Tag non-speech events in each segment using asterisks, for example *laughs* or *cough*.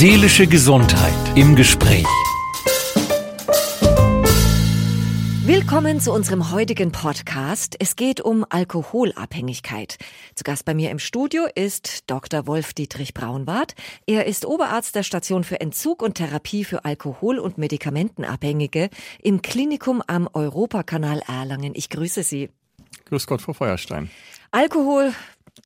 Seelische Gesundheit im Gespräch. Willkommen zu unserem heutigen Podcast. Es geht um Alkoholabhängigkeit. Zu Gast bei mir im Studio ist Dr. Wolf Dietrich Braunwart. Er ist Oberarzt der Station für Entzug und Therapie für Alkohol- und Medikamentenabhängige im Klinikum am Europakanal Erlangen. Ich grüße Sie. Grüß Gott, Frau Feuerstein. Alkohol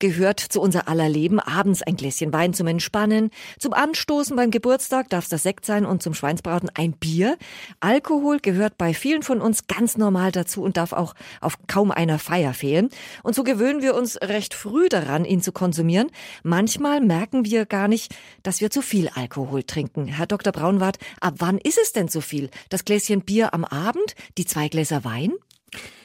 gehört zu unser aller Leben. Abends ein Gläschen Wein zum Entspannen, zum Anstoßen beim Geburtstag darf es das Sekt sein und zum Schweinsbraten ein Bier. Alkohol gehört bei vielen von uns ganz normal dazu und darf auch auf kaum einer Feier fehlen. Und so gewöhnen wir uns recht früh daran, ihn zu konsumieren. Manchmal merken wir gar nicht, dass wir zu viel Alkohol trinken. Herr Dr. Braunwart, ab wann ist es denn zu viel? Das Gläschen Bier am Abend? Die zwei Gläser Wein?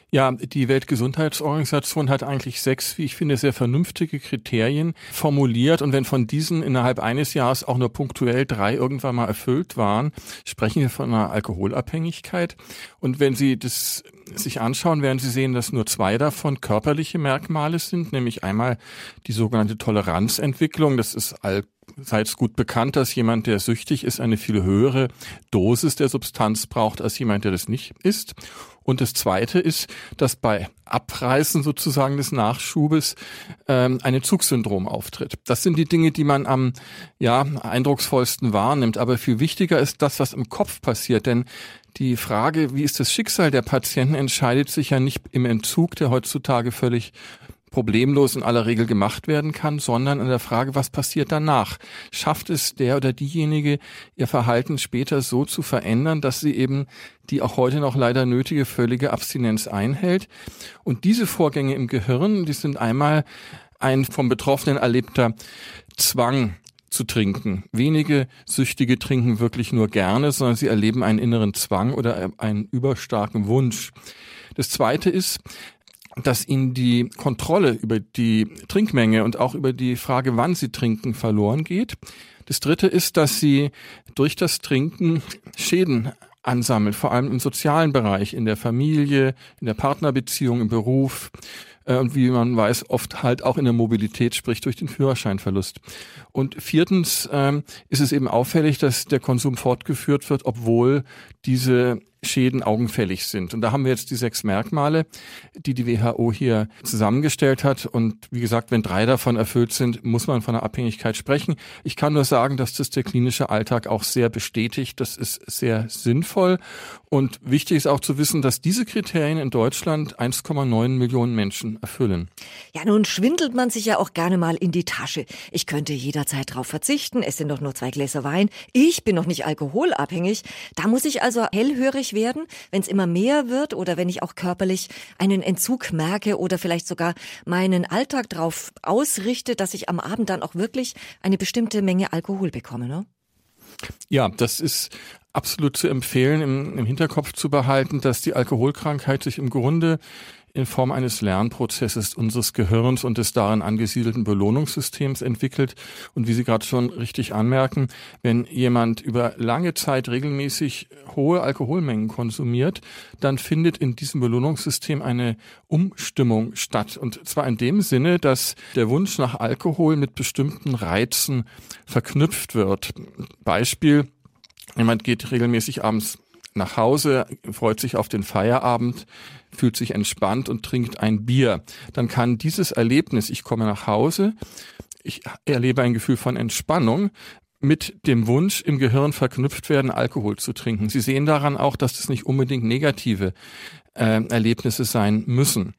Ja, die Weltgesundheitsorganisation hat eigentlich sechs, wie ich finde, sehr vernünftige Kriterien formuliert. Und wenn von diesen innerhalb eines Jahres auch nur punktuell drei irgendwann mal erfüllt waren, sprechen wir von einer Alkoholabhängigkeit. Und wenn Sie das sich anschauen, werden Sie sehen, dass nur zwei davon körperliche Merkmale sind, nämlich einmal die sogenannte Toleranzentwicklung. Das ist all seid gut bekannt, dass jemand, der süchtig ist, eine viel höhere Dosis der Substanz braucht als jemand, der das nicht ist. Und das Zweite ist, dass bei Abreißen sozusagen des Nachschubes ähm, ein Entzugssyndrom auftritt. Das sind die Dinge, die man am ja, eindrucksvollsten wahrnimmt. Aber viel wichtiger ist das, was im Kopf passiert. Denn die Frage, wie ist das Schicksal der Patienten, entscheidet sich ja nicht im Entzug, der heutzutage völlig problemlos in aller Regel gemacht werden kann, sondern an der Frage, was passiert danach? Schafft es der oder diejenige, ihr Verhalten später so zu verändern, dass sie eben die auch heute noch leider nötige völlige Abstinenz einhält? Und diese Vorgänge im Gehirn, die sind einmal ein vom Betroffenen erlebter Zwang zu trinken. Wenige Süchtige trinken wirklich nur gerne, sondern sie erleben einen inneren Zwang oder einen überstarken Wunsch. Das zweite ist, dass ihnen die Kontrolle über die Trinkmenge und auch über die Frage, wann sie trinken, verloren geht. Das Dritte ist, dass sie durch das Trinken Schäden ansammeln, vor allem im sozialen Bereich, in der Familie, in der Partnerbeziehung, im Beruf äh, und wie man weiß, oft halt auch in der Mobilität, sprich durch den Führerscheinverlust. Und viertens ähm, ist es eben auffällig, dass der Konsum fortgeführt wird, obwohl diese Schäden augenfällig sind. Und da haben wir jetzt die sechs Merkmale, die die WHO hier zusammengestellt hat. Und wie gesagt, wenn drei davon erfüllt sind, muss man von einer Abhängigkeit sprechen. Ich kann nur sagen, dass das der klinische Alltag auch sehr bestätigt. Das ist sehr sinnvoll. Und wichtig ist auch zu wissen, dass diese Kriterien in Deutschland 1,9 Millionen Menschen erfüllen. Ja, nun schwindelt man sich ja auch gerne mal in die Tasche. Ich könnte jederzeit darauf verzichten. Es sind doch nur zwei Gläser Wein. Ich bin noch nicht alkoholabhängig. Da muss ich also hellhörig werden, wenn es immer mehr wird oder wenn ich auch körperlich einen Entzug merke oder vielleicht sogar meinen Alltag darauf ausrichte, dass ich am Abend dann auch wirklich eine bestimmte Menge Alkohol bekomme. Ne? Ja, das ist absolut zu empfehlen, im, im Hinterkopf zu behalten, dass die Alkoholkrankheit sich im Grunde in Form eines Lernprozesses unseres Gehirns und des darin angesiedelten Belohnungssystems entwickelt. Und wie Sie gerade schon richtig anmerken, wenn jemand über lange Zeit regelmäßig hohe Alkoholmengen konsumiert, dann findet in diesem Belohnungssystem eine Umstimmung statt. Und zwar in dem Sinne, dass der Wunsch nach Alkohol mit bestimmten Reizen verknüpft wird. Beispiel, jemand geht regelmäßig abends nach Hause, freut sich auf den Feierabend, fühlt sich entspannt und trinkt ein Bier. Dann kann dieses Erlebnis, ich komme nach Hause, ich erlebe ein Gefühl von Entspannung, mit dem Wunsch im Gehirn verknüpft werden, Alkohol zu trinken. Sie sehen daran auch, dass das nicht unbedingt negative äh, Erlebnisse sein müssen.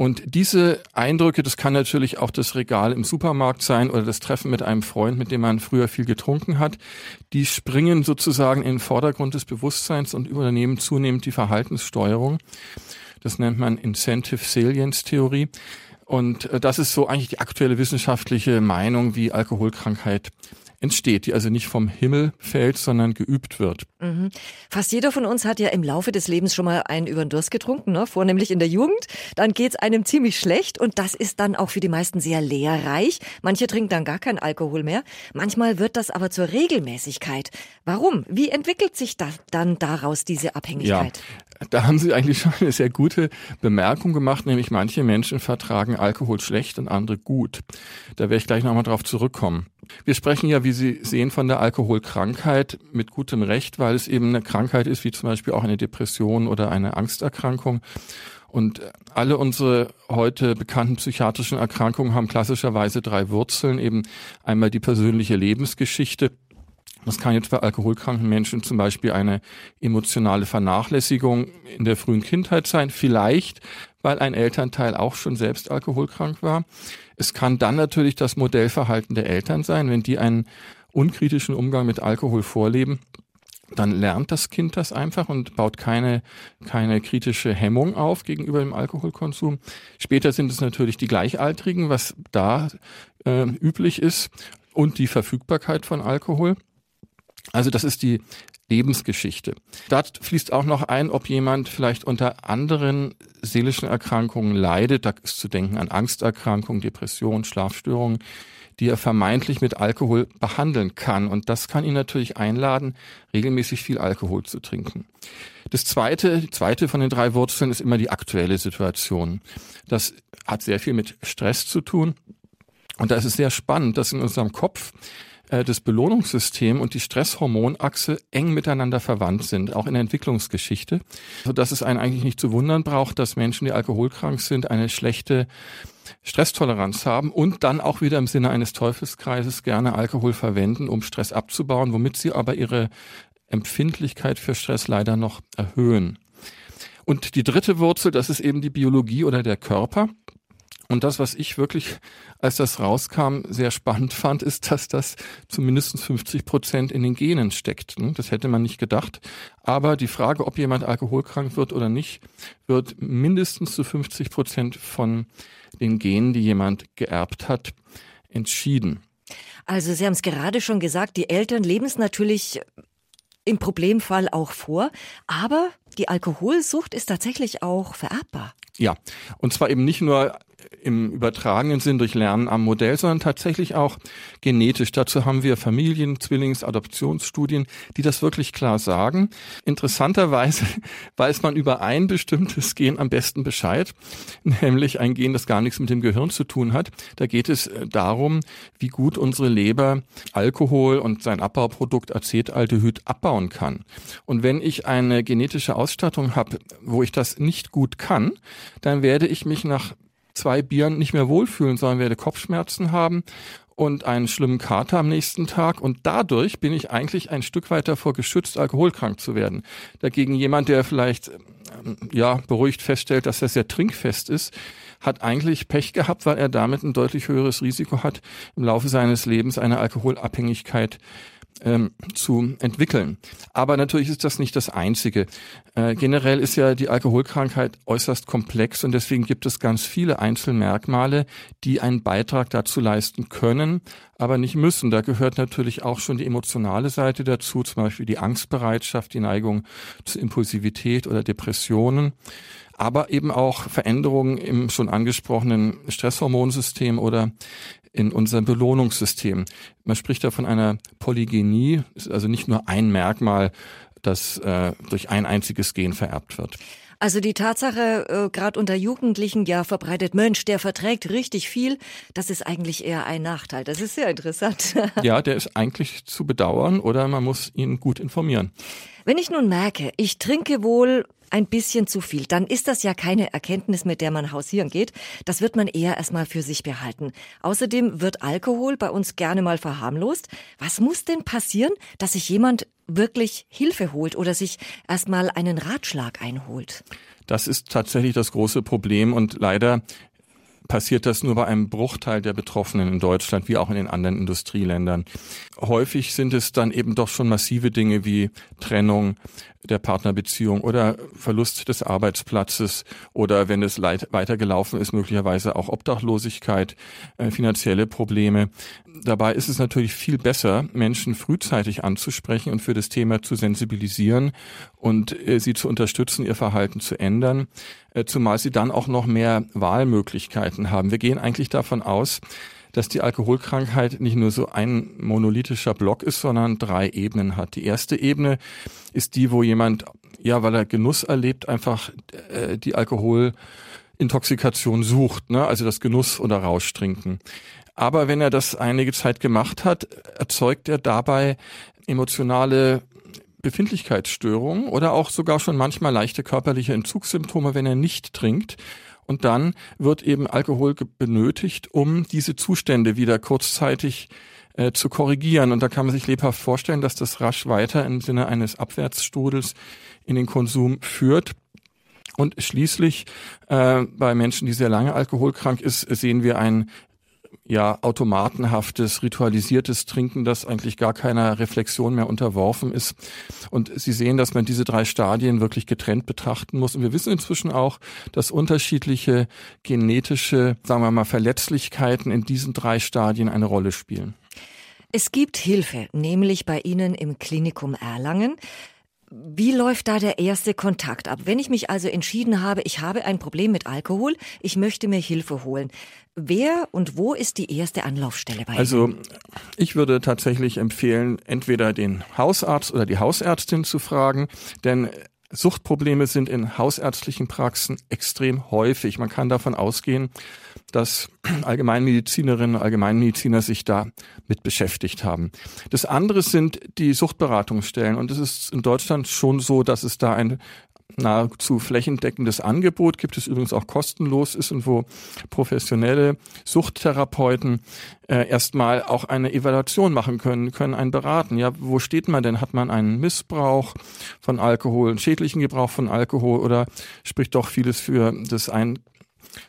Und diese Eindrücke, das kann natürlich auch das Regal im Supermarkt sein oder das Treffen mit einem Freund, mit dem man früher viel getrunken hat, die springen sozusagen in den Vordergrund des Bewusstseins und übernehmen zunehmend die Verhaltenssteuerung. Das nennt man Incentive Salience Theorie. Und äh, das ist so eigentlich die aktuelle wissenschaftliche Meinung, wie Alkoholkrankheit entsteht, die also nicht vom Himmel fällt, sondern geübt wird. Mhm. Fast jeder von uns hat ja im Laufe des Lebens schon mal einen über den Durst getrunken, ne? vornehmlich in der Jugend. Dann geht's einem ziemlich schlecht und das ist dann auch für die meisten sehr lehrreich. Manche trinken dann gar keinen Alkohol mehr. Manchmal wird das aber zur Regelmäßigkeit. Warum? Wie entwickelt sich da dann daraus diese Abhängigkeit? Ja, da haben Sie eigentlich schon eine sehr gute Bemerkung gemacht, nämlich manche Menschen vertragen Alkohol schlecht und andere gut. Da werde ich gleich nochmal drauf zurückkommen. Wir sprechen ja, wie Sie sehen, von der Alkoholkrankheit mit gutem Recht, weil es eben eine Krankheit ist, wie zum Beispiel auch eine Depression oder eine Angsterkrankung. Und alle unsere heute bekannten psychiatrischen Erkrankungen haben klassischerweise drei Wurzeln. Eben einmal die persönliche Lebensgeschichte. Das kann jetzt bei alkoholkranken Menschen zum Beispiel eine emotionale Vernachlässigung in der frühen Kindheit sein. Vielleicht, weil ein Elternteil auch schon selbst alkoholkrank war. Es kann dann natürlich das Modellverhalten der Eltern sein, wenn die einen unkritischen Umgang mit Alkohol vorleben dann lernt das Kind das einfach und baut keine, keine kritische Hemmung auf gegenüber dem Alkoholkonsum. Später sind es natürlich die Gleichaltrigen, was da äh, üblich ist, und die Verfügbarkeit von Alkohol. Also das ist die Lebensgeschichte. Da fließt auch noch ein, ob jemand vielleicht unter anderen seelischen Erkrankungen leidet. Da ist zu denken an Angsterkrankungen, Depressionen, Schlafstörungen die er vermeintlich mit Alkohol behandeln kann. Und das kann ihn natürlich einladen, regelmäßig viel Alkohol zu trinken. Das zweite, zweite von den drei Wurzeln ist immer die aktuelle Situation. Das hat sehr viel mit Stress zu tun. Und da ist es sehr spannend, dass in unserem Kopf äh, das Belohnungssystem und die Stresshormonachse eng miteinander verwandt sind, auch in der Entwicklungsgeschichte, sodass es einen eigentlich nicht zu wundern braucht, dass Menschen, die alkoholkrank sind, eine schlechte Stresstoleranz haben und dann auch wieder im Sinne eines Teufelskreises gerne Alkohol verwenden, um Stress abzubauen, womit sie aber ihre Empfindlichkeit für Stress leider noch erhöhen. Und die dritte Wurzel, das ist eben die Biologie oder der Körper. Und das, was ich wirklich, als das rauskam, sehr spannend fand, ist, dass das zumindest 50 Prozent in den Genen steckt. Das hätte man nicht gedacht. Aber die Frage, ob jemand alkoholkrank wird oder nicht, wird mindestens zu 50 Prozent von den Genen, die jemand geerbt hat, entschieden. Also Sie haben es gerade schon gesagt, die Eltern leben es natürlich im Problemfall auch vor, aber die Alkoholsucht ist tatsächlich auch vererbbar. Ja, und zwar eben nicht nur im übertragenen Sinn durch Lernen am Modell, sondern tatsächlich auch genetisch. Dazu haben wir Familien-, Zwillings-, Adoptionsstudien, die das wirklich klar sagen. Interessanterweise *laughs* weiß man über ein bestimmtes Gen am besten Bescheid, *laughs* nämlich ein Gen, das gar nichts mit dem Gehirn zu tun hat. Da geht es äh, darum, wie gut unsere Leber Alkohol und sein Abbauprodukt Acetaldehyd abbauen kann. Und wenn ich eine genetische Ausstattung habe, wo ich das nicht gut kann, dann werde ich mich nach zwei Bieren nicht mehr wohlfühlen, sondern werde Kopfschmerzen haben und einen schlimmen Kater am nächsten Tag. Und dadurch bin ich eigentlich ein Stück weit davor geschützt, alkoholkrank zu werden. Dagegen jemand, der vielleicht ähm, ja beruhigt feststellt, dass er sehr trinkfest ist, hat eigentlich Pech gehabt, weil er damit ein deutlich höheres Risiko hat, im Laufe seines Lebens eine Alkoholabhängigkeit ähm, zu entwickeln. Aber natürlich ist das nicht das Einzige. Äh, generell ist ja die Alkoholkrankheit äußerst komplex und deswegen gibt es ganz viele Einzelmerkmale, die einen Beitrag dazu leisten können, aber nicht müssen. Da gehört natürlich auch schon die emotionale Seite dazu, zum Beispiel die Angstbereitschaft, die Neigung zur Impulsivität oder Depressionen aber eben auch Veränderungen im schon angesprochenen Stresshormonsystem oder in unserem Belohnungssystem. Man spricht da von einer Polygenie, ist also nicht nur ein Merkmal, das äh, durch ein einziges Gen vererbt wird. Also die Tatsache, äh, gerade unter Jugendlichen ja verbreitet, Mensch, der verträgt richtig viel, das ist eigentlich eher ein Nachteil. Das ist sehr interessant. *laughs* ja, der ist eigentlich zu bedauern oder man muss ihn gut informieren. Wenn ich nun merke, ich trinke wohl ein bisschen zu viel, dann ist das ja keine Erkenntnis, mit der man hausieren geht. Das wird man eher erstmal für sich behalten. Außerdem wird Alkohol bei uns gerne mal verharmlost. Was muss denn passieren, dass sich jemand wirklich Hilfe holt oder sich erstmal einen Ratschlag einholt? Das ist tatsächlich das große Problem und leider passiert das nur bei einem Bruchteil der Betroffenen in Deutschland, wie auch in den anderen Industrieländern. Häufig sind es dann eben doch schon massive Dinge wie Trennung der Partnerbeziehung oder Verlust des Arbeitsplatzes oder wenn es weitergelaufen ist, möglicherweise auch Obdachlosigkeit, äh, finanzielle Probleme. Dabei ist es natürlich viel besser, Menschen frühzeitig anzusprechen und für das Thema zu sensibilisieren und äh, sie zu unterstützen, ihr Verhalten zu ändern, äh, zumal sie dann auch noch mehr Wahlmöglichkeiten haben. Wir gehen eigentlich davon aus, dass die Alkoholkrankheit nicht nur so ein monolithischer Block ist, sondern drei Ebenen hat. Die erste Ebene ist die, wo jemand, ja, weil er Genuss erlebt, einfach äh, die Alkoholintoxikation sucht, ne? also das Genuss oder Rauschtrinken. Aber wenn er das einige Zeit gemacht hat, erzeugt er dabei emotionale Befindlichkeitsstörungen oder auch sogar schon manchmal leichte körperliche Entzugssymptome, wenn er nicht trinkt. Und dann wird eben Alkohol benötigt, um diese Zustände wieder kurzzeitig äh, zu korrigieren. Und da kann man sich lebhaft vorstellen, dass das rasch weiter im Sinne eines Abwärtsstrudels in den Konsum führt. Und schließlich äh, bei Menschen, die sehr lange alkoholkrank ist, sehen wir ein ja automatenhaftes, ritualisiertes Trinken, das eigentlich gar keiner Reflexion mehr unterworfen ist. Und Sie sehen, dass man diese drei Stadien wirklich getrennt betrachten muss. Und wir wissen inzwischen auch, dass unterschiedliche genetische, sagen wir mal, Verletzlichkeiten in diesen drei Stadien eine Rolle spielen. Es gibt Hilfe, nämlich bei Ihnen im Klinikum Erlangen. Wie läuft da der erste Kontakt ab? Wenn ich mich also entschieden habe, ich habe ein Problem mit Alkohol, ich möchte mir Hilfe holen. Wer und wo ist die erste Anlaufstelle bei Also Ihnen? ich würde tatsächlich empfehlen, entweder den Hausarzt oder die Hausärztin zu fragen, denn Suchtprobleme sind in hausärztlichen Praxen extrem häufig. Man kann davon ausgehen, dass *clears throat* Allgemeinmedizinerinnen und Allgemeinmediziner sich da mit beschäftigt haben. Das andere sind die Suchtberatungsstellen. Und es ist in Deutschland schon so, dass es da ein nahezu flächendeckendes Angebot gibt es übrigens auch kostenlos ist und wo professionelle Suchttherapeuten äh, erstmal auch eine Evaluation machen können, können einen beraten. Ja, wo steht man denn? Hat man einen Missbrauch von Alkohol, einen schädlichen Gebrauch von Alkohol oder spricht doch vieles für das ein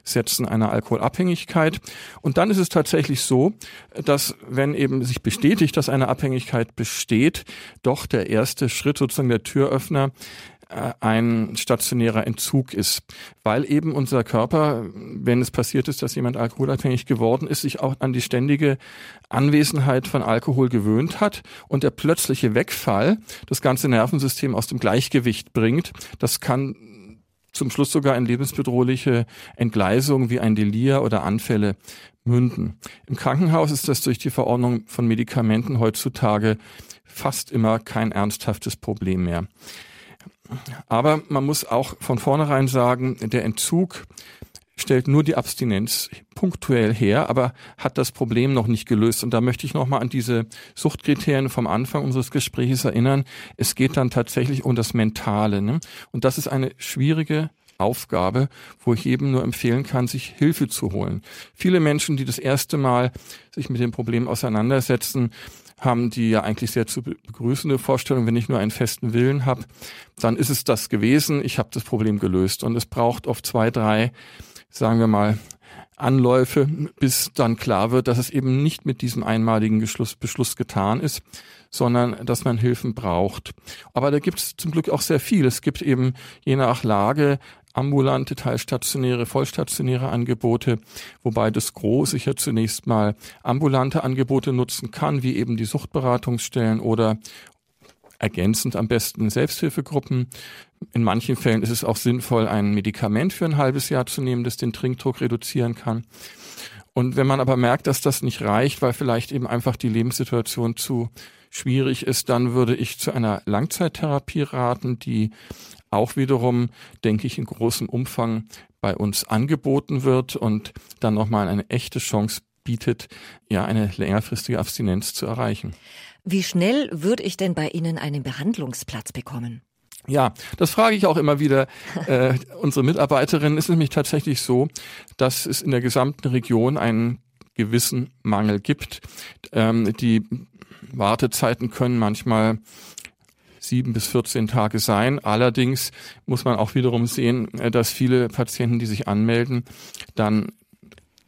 Setzen einer Alkoholabhängigkeit. Und dann ist es tatsächlich so, dass wenn eben sich bestätigt, dass eine Abhängigkeit besteht, doch der erste Schritt sozusagen der Türöffner äh, ein stationärer Entzug ist, weil eben unser Körper, wenn es passiert ist, dass jemand alkoholabhängig geworden ist, sich auch an die ständige Anwesenheit von Alkohol gewöhnt hat und der plötzliche Wegfall das ganze Nervensystem aus dem Gleichgewicht bringt. Das kann zum Schluss sogar in lebensbedrohliche Entgleisungen wie ein Delir oder Anfälle münden. Im Krankenhaus ist das durch die Verordnung von Medikamenten heutzutage fast immer kein ernsthaftes Problem mehr. Aber man muss auch von vornherein sagen, der Entzug stellt nur die Abstinenz punktuell her, aber hat das Problem noch nicht gelöst. Und da möchte ich nochmal an diese Suchtkriterien vom Anfang unseres Gesprächs erinnern. Es geht dann tatsächlich um das Mentale. Ne? Und das ist eine schwierige Aufgabe, wo ich eben nur empfehlen kann, sich Hilfe zu holen. Viele Menschen, die das erste Mal sich mit dem Problem auseinandersetzen, haben die ja eigentlich sehr zu begrüßende Vorstellung, wenn ich nur einen festen Willen habe, dann ist es das gewesen, ich habe das Problem gelöst. Und es braucht oft zwei, drei, sagen wir mal, Anläufe, bis dann klar wird, dass es eben nicht mit diesem einmaligen Beschluss, Beschluss getan ist, sondern dass man Hilfen braucht. Aber da gibt es zum Glück auch sehr viel. Es gibt eben je nach Lage ambulante, teilstationäre, vollstationäre Angebote, wobei das Gros sicher zunächst mal ambulante Angebote nutzen kann, wie eben die Suchtberatungsstellen oder ergänzend am besten Selbsthilfegruppen. In manchen Fällen ist es auch sinnvoll, ein Medikament für ein halbes Jahr zu nehmen, das den Trinkdruck reduzieren kann. Und wenn man aber merkt, dass das nicht reicht, weil vielleicht eben einfach die Lebenssituation zu schwierig ist, dann würde ich zu einer Langzeittherapie raten, die auch wiederum, denke ich, in großem Umfang bei uns angeboten wird und dann nochmal eine echte Chance bietet, ja, eine längerfristige Abstinenz zu erreichen. Wie schnell würde ich denn bei Ihnen einen Behandlungsplatz bekommen? Ja, das frage ich auch immer wieder äh, *laughs* unsere Mitarbeiterinnen. Es ist nämlich tatsächlich so, dass es in der gesamten Region einen gewissen Mangel gibt. Ähm, die Wartezeiten können manchmal sieben bis 14 Tage sein. Allerdings muss man auch wiederum sehen, äh, dass viele Patienten, die sich anmelden, dann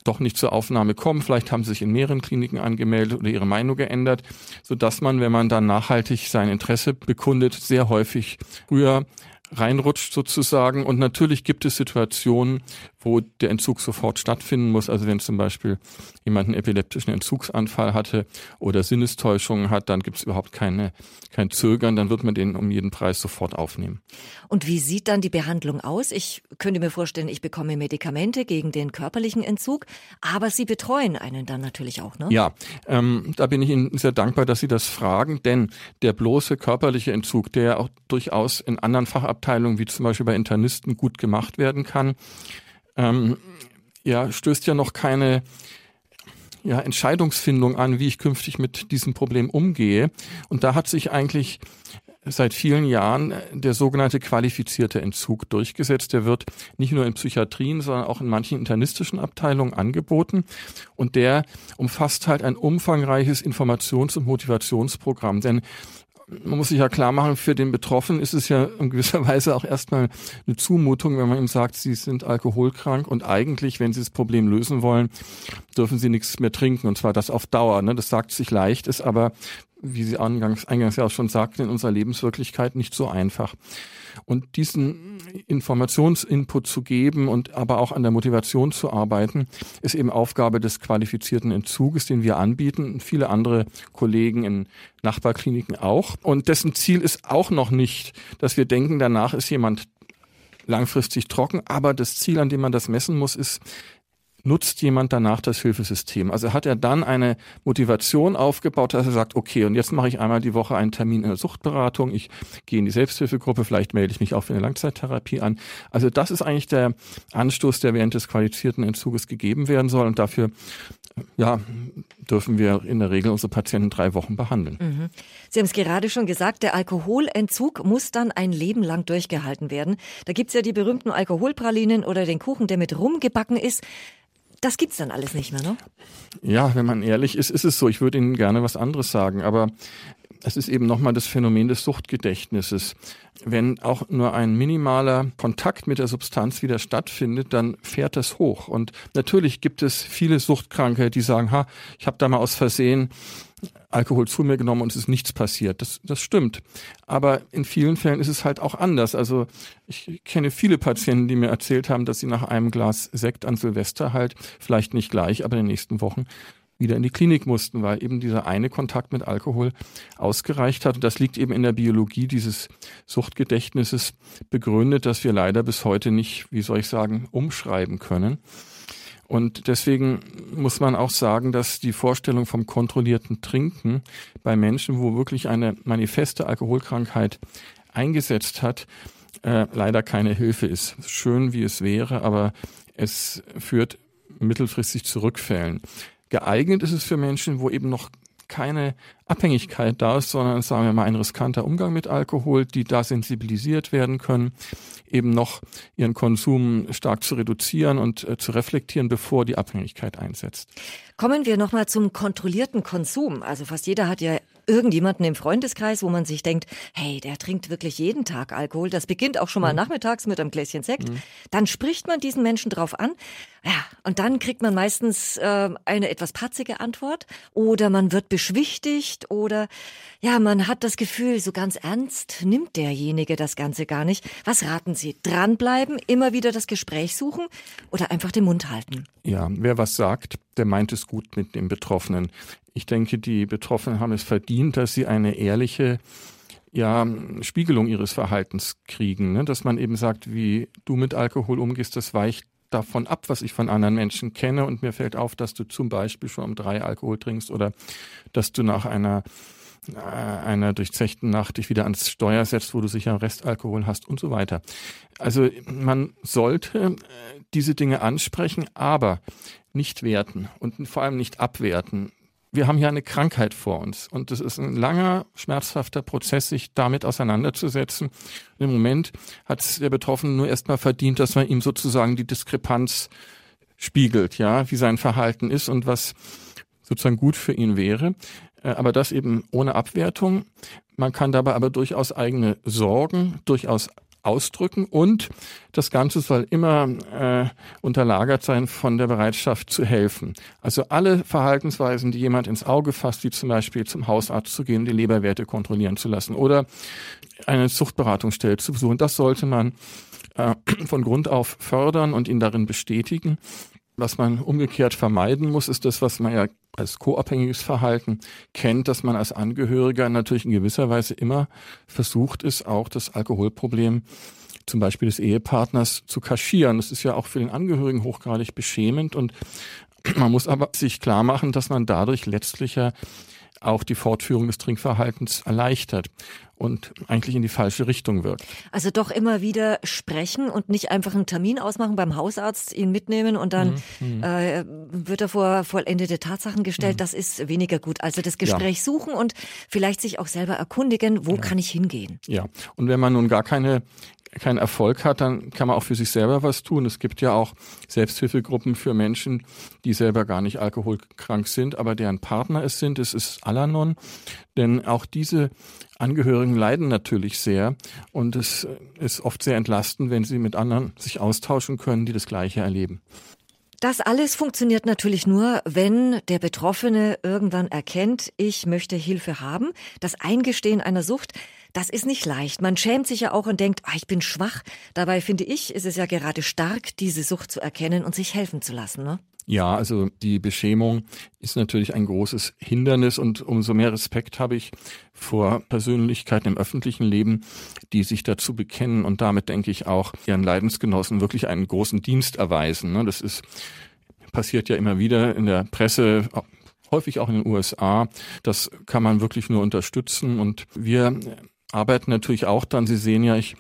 doch nicht zur Aufnahme kommen. Vielleicht haben sie sich in mehreren Kliniken angemeldet oder ihre Meinung geändert, so dass man, wenn man dann nachhaltig sein Interesse bekundet, sehr häufig früher reinrutscht sozusagen. Und natürlich gibt es Situationen, wo der Entzug sofort stattfinden muss. Also wenn zum Beispiel jemand einen epileptischen Entzugsanfall hatte oder Sinnestäuschungen hat, dann gibt es überhaupt keine, kein Zögern, dann wird man den um jeden Preis sofort aufnehmen. Und wie sieht dann die Behandlung aus? Ich könnte mir vorstellen, ich bekomme Medikamente gegen den körperlichen Entzug, aber Sie betreuen einen dann natürlich auch, ne? Ja, ähm, da bin ich Ihnen sehr dankbar, dass Sie das fragen, denn der bloße körperliche Entzug, der auch durchaus in anderen Fachabteilungen, wie zum Beispiel bei Internisten, gut gemacht werden kann, ähm, ja, stößt ja noch keine ja, Entscheidungsfindung an, wie ich künftig mit diesem Problem umgehe. Und da hat sich eigentlich seit vielen Jahren der sogenannte qualifizierte Entzug durchgesetzt. Der wird nicht nur in Psychiatrien, sondern auch in manchen internistischen Abteilungen angeboten. Und der umfasst halt ein umfangreiches Informations- und Motivationsprogramm. Denn man muss sich ja klar machen, für den Betroffenen ist es ja in gewisser Weise auch erstmal eine Zumutung, wenn man ihm sagt, sie sind alkoholkrank und eigentlich, wenn sie das Problem lösen wollen, dürfen sie nichts mehr trinken und zwar das auf Dauer. Ne? Das sagt sich leicht, ist aber, wie Sie eingangs, eingangs ja auch schon sagten, in unserer Lebenswirklichkeit nicht so einfach. Und diesen Informationsinput zu geben und aber auch an der Motivation zu arbeiten, ist eben Aufgabe des qualifizierten Entzuges, den wir anbieten und viele andere Kollegen in Nachbarkliniken auch. Und dessen Ziel ist auch noch nicht, dass wir denken, danach ist jemand langfristig trocken, aber das Ziel, an dem man das messen muss, ist, nutzt jemand danach das Hilfesystem? Also hat er dann eine Motivation aufgebaut, dass er sagt, okay, und jetzt mache ich einmal die Woche einen Termin in der Suchtberatung, ich gehe in die Selbsthilfegruppe, vielleicht melde ich mich auch für eine Langzeittherapie an. Also das ist eigentlich der Anstoß, der während des qualifizierten Entzuges gegeben werden soll und dafür ja, dürfen wir in der Regel unsere Patienten drei Wochen behandeln. Mhm. Sie haben es gerade schon gesagt, der Alkoholentzug muss dann ein Leben lang durchgehalten werden. Da gibt's ja die berühmten Alkoholpralinen oder den Kuchen, der mit rumgebacken ist. Das gibt's dann alles nicht mehr, ne? Ja, wenn man ehrlich ist, ist es so. Ich würde Ihnen gerne was anderes sagen, aber es ist eben nochmal das Phänomen des Suchtgedächtnisses. Wenn auch nur ein minimaler Kontakt mit der Substanz wieder stattfindet, dann fährt das hoch. Und natürlich gibt es viele Suchtkranke, die sagen, ha, ich habe da mal aus Versehen Alkohol zu mir genommen und es ist nichts passiert. Das, das stimmt. Aber in vielen Fällen ist es halt auch anders. Also ich kenne viele Patienten, die mir erzählt haben, dass sie nach einem Glas Sekt an Silvester halt, vielleicht nicht gleich, aber in den nächsten Wochen wieder in die Klinik mussten, weil eben dieser eine Kontakt mit Alkohol ausgereicht hat. Und das liegt eben in der Biologie dieses Suchtgedächtnisses begründet, dass wir leider bis heute nicht, wie soll ich sagen, umschreiben können. Und deswegen muss man auch sagen, dass die Vorstellung vom kontrollierten Trinken bei Menschen, wo wirklich eine manifeste Alkoholkrankheit eingesetzt hat, äh, leider keine Hilfe ist. Schön wie es wäre, aber es führt mittelfristig zu Rückfällen. Geeignet ist es für Menschen, wo eben noch keine Abhängigkeit da ist, sondern sagen wir mal ein riskanter Umgang mit Alkohol, die da sensibilisiert werden können, eben noch ihren Konsum stark zu reduzieren und äh, zu reflektieren, bevor die Abhängigkeit einsetzt. Kommen wir nochmal zum kontrollierten Konsum. Also fast jeder hat ja irgendjemanden im Freundeskreis, wo man sich denkt, hey, der trinkt wirklich jeden Tag Alkohol. Das beginnt auch schon mal mhm. nachmittags mit einem Gläschen Sekt. Mhm. Dann spricht man diesen Menschen drauf an. Ja, und dann kriegt man meistens äh, eine etwas patzige Antwort oder man wird beschwichtigt oder ja, man hat das Gefühl, so ganz ernst nimmt derjenige das Ganze gar nicht. Was raten Sie? Dranbleiben, immer wieder das Gespräch suchen oder einfach den Mund halten? Ja, wer was sagt, der meint es gut mit dem Betroffenen. Ich denke, die Betroffenen haben es verdient, dass sie eine ehrliche ja, Spiegelung ihres Verhaltens kriegen, ne? dass man eben sagt, wie du mit Alkohol umgehst, das weicht davon ab, was ich von anderen Menschen kenne und mir fällt auf, dass du zum Beispiel schon um drei Alkohol trinkst oder dass du nach einer äh, einer durchzechten Nacht dich wieder ans Steuer setzt, wo du sicher Restalkohol hast und so weiter. Also man sollte äh, diese Dinge ansprechen, aber nicht werten und vor allem nicht abwerten wir haben hier eine Krankheit vor uns und es ist ein langer, schmerzhafter Prozess, sich damit auseinanderzusetzen. Und Im Moment hat der Betroffene nur erstmal verdient, dass man ihm sozusagen die Diskrepanz spiegelt, ja, wie sein Verhalten ist und was sozusagen gut für ihn wäre. Äh, aber das eben ohne Abwertung. Man kann dabei aber durchaus eigene Sorgen, durchaus ausdrücken und das Ganze soll immer äh, unterlagert sein von der Bereitschaft zu helfen. Also alle Verhaltensweisen, die jemand ins Auge fasst, wie zum Beispiel zum Hausarzt zu gehen, die Leberwerte kontrollieren zu lassen oder eine Zuchtberatungsstelle zu besuchen, das sollte man äh, von Grund auf fördern und ihn darin bestätigen. Was man umgekehrt vermeiden muss, ist das, was man ja als co-abhängiges Verhalten kennt, dass man als Angehöriger natürlich in gewisser Weise immer versucht ist, auch das Alkoholproblem zum Beispiel des Ehepartners zu kaschieren. Das ist ja auch für den Angehörigen hochgradig beschämend und man muss aber sich klar machen, dass man dadurch letztlich ja auch die Fortführung des Trinkverhaltens erleichtert und eigentlich in die falsche Richtung wirkt. Also doch immer wieder sprechen und nicht einfach einen Termin ausmachen beim Hausarzt, ihn mitnehmen und dann mhm. mhm. äh, wird er vor vollendete Tatsachen gestellt. Mhm. Das ist weniger gut. Also das Gespräch ja. suchen und vielleicht sich auch selber erkundigen, wo ja. kann ich hingehen. Ja, und wenn man nun gar keine keinen Erfolg hat, dann kann man auch für sich selber was tun. Es gibt ja auch Selbsthilfegruppen für Menschen, die selber gar nicht alkoholkrank sind, aber deren Partner es sind. Es ist Alanon, denn auch diese Angehörigen leiden natürlich sehr und es ist oft sehr entlastend, wenn sie mit anderen sich austauschen können, die das Gleiche erleben. Das alles funktioniert natürlich nur, wenn der Betroffene irgendwann erkennt, ich möchte Hilfe haben. Das Eingestehen einer Sucht, das ist nicht leicht. Man schämt sich ja auch und denkt, ah, ich bin schwach. Dabei finde ich, ist es ja gerade stark, diese Sucht zu erkennen und sich helfen zu lassen. Ne? Ja, also die Beschämung ist natürlich ein großes Hindernis und umso mehr Respekt habe ich vor Persönlichkeiten im öffentlichen Leben, die sich dazu bekennen und damit, denke ich, auch ihren Leidensgenossen wirklich einen großen Dienst erweisen. Ne? Das ist passiert ja immer wieder in der Presse, häufig auch in den USA. Das kann man wirklich nur unterstützen und wir arbeiten natürlich auch dann. Sie sehen ja, ich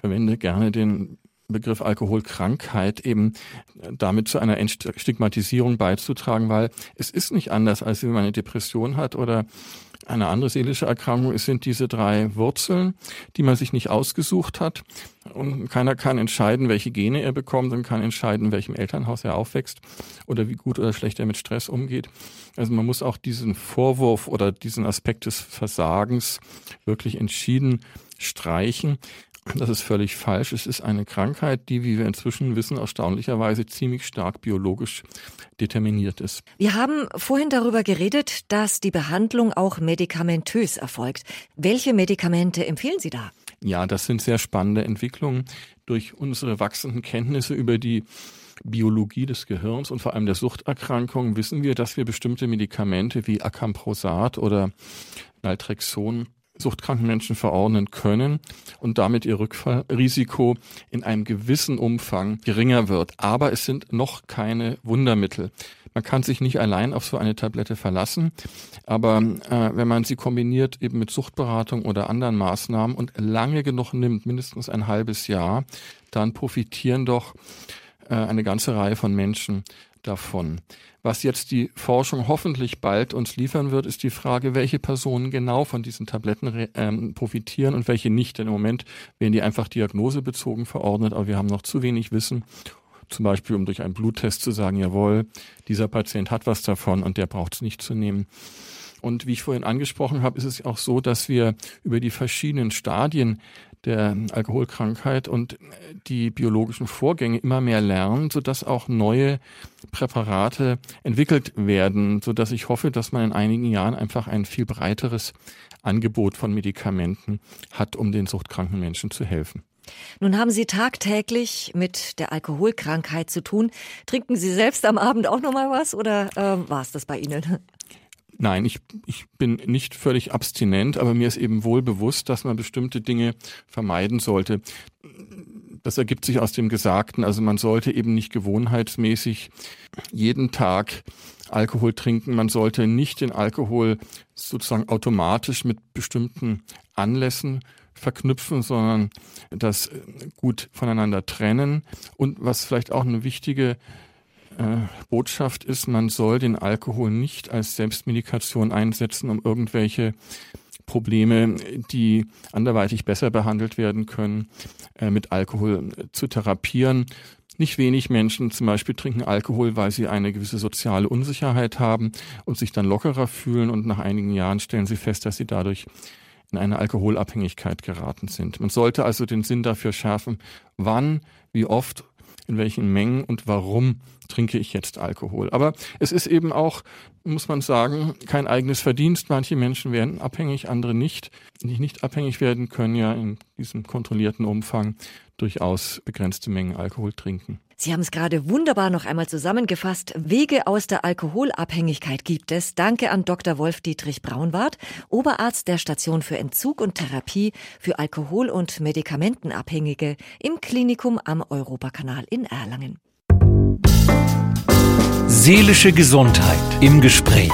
verwende gerne den Begriff Alkoholkrankheit eben damit zu einer Entstigmatisierung beizutragen, weil es ist nicht anders, als wenn man eine Depression hat oder eine andere seelische Erkrankung. Es sind diese drei Wurzeln, die man sich nicht ausgesucht hat. Und keiner kann entscheiden, welche Gene er bekommt und kann entscheiden, in welchem Elternhaus er aufwächst oder wie gut oder schlecht er mit Stress umgeht. Also man muss auch diesen Vorwurf oder diesen Aspekt des Versagens wirklich entschieden streichen. Das ist völlig falsch. Es ist eine Krankheit, die, wie wir inzwischen wissen, erstaunlicherweise ziemlich stark biologisch determiniert ist. Wir haben vorhin darüber geredet, dass die Behandlung auch medikamentös erfolgt. Welche Medikamente empfehlen Sie da? Ja, das sind sehr spannende Entwicklungen. Durch unsere wachsenden Kenntnisse über die Biologie des Gehirns und vor allem der Suchterkrankungen wissen wir, dass wir bestimmte Medikamente wie Acamprosat oder Naltrexon suchtkranken Menschen verordnen können und damit ihr Rückfallrisiko in einem gewissen Umfang geringer wird. Aber es sind noch keine Wundermittel. Man kann sich nicht allein auf so eine Tablette verlassen, aber äh, wenn man sie kombiniert eben mit Suchtberatung oder anderen Maßnahmen und lange genug nimmt, mindestens ein halbes Jahr, dann profitieren doch äh, eine ganze Reihe von Menschen davon. Was jetzt die Forschung hoffentlich bald uns liefern wird, ist die Frage, welche Personen genau von diesen Tabletten ähm, profitieren und welche nicht. Denn im Moment werden die einfach diagnosebezogen verordnet, aber wir haben noch zu wenig Wissen, zum Beispiel um durch einen Bluttest zu sagen, jawohl, dieser Patient hat was davon und der braucht es nicht zu nehmen. Und wie ich vorhin angesprochen habe, ist es auch so, dass wir über die verschiedenen Stadien der Alkoholkrankheit und die biologischen Vorgänge immer mehr lernen, sodass auch neue Präparate entwickelt werden, sodass ich hoffe, dass man in einigen Jahren einfach ein viel breiteres Angebot von Medikamenten hat, um den suchtkranken Menschen zu helfen. Nun haben Sie tagtäglich mit der Alkoholkrankheit zu tun. Trinken Sie selbst am Abend auch noch mal was oder äh, war es das bei Ihnen? Nein, ich, ich bin nicht völlig abstinent, aber mir ist eben wohl bewusst, dass man bestimmte Dinge vermeiden sollte. Das ergibt sich aus dem Gesagten. Also man sollte eben nicht gewohnheitsmäßig jeden Tag Alkohol trinken. Man sollte nicht den Alkohol sozusagen automatisch mit bestimmten Anlässen verknüpfen, sondern das gut voneinander trennen. Und was vielleicht auch eine wichtige Botschaft ist, man soll den Alkohol nicht als Selbstmedikation einsetzen, um irgendwelche Probleme, die anderweitig besser behandelt werden können, äh, mit Alkohol zu therapieren. Nicht wenig Menschen zum Beispiel trinken Alkohol, weil sie eine gewisse soziale Unsicherheit haben und sich dann lockerer fühlen und nach einigen Jahren stellen sie fest, dass sie dadurch in eine Alkoholabhängigkeit geraten sind. Man sollte also den Sinn dafür schärfen, wann, wie oft in welchen Mengen und warum trinke ich jetzt Alkohol. Aber es ist eben auch, muss man sagen, kein eigenes Verdienst. Manche Menschen werden abhängig, andere nicht. Die nicht abhängig werden, können ja in diesem kontrollierten Umfang durchaus begrenzte Mengen Alkohol trinken. Sie haben es gerade wunderbar noch einmal zusammengefasst. Wege aus der Alkoholabhängigkeit gibt es. Danke an Dr. Wolf Dietrich Braunwart, Oberarzt der Station für Entzug und Therapie für Alkohol- und Medikamentenabhängige im Klinikum am Europakanal in Erlangen. Seelische Gesundheit im Gespräch.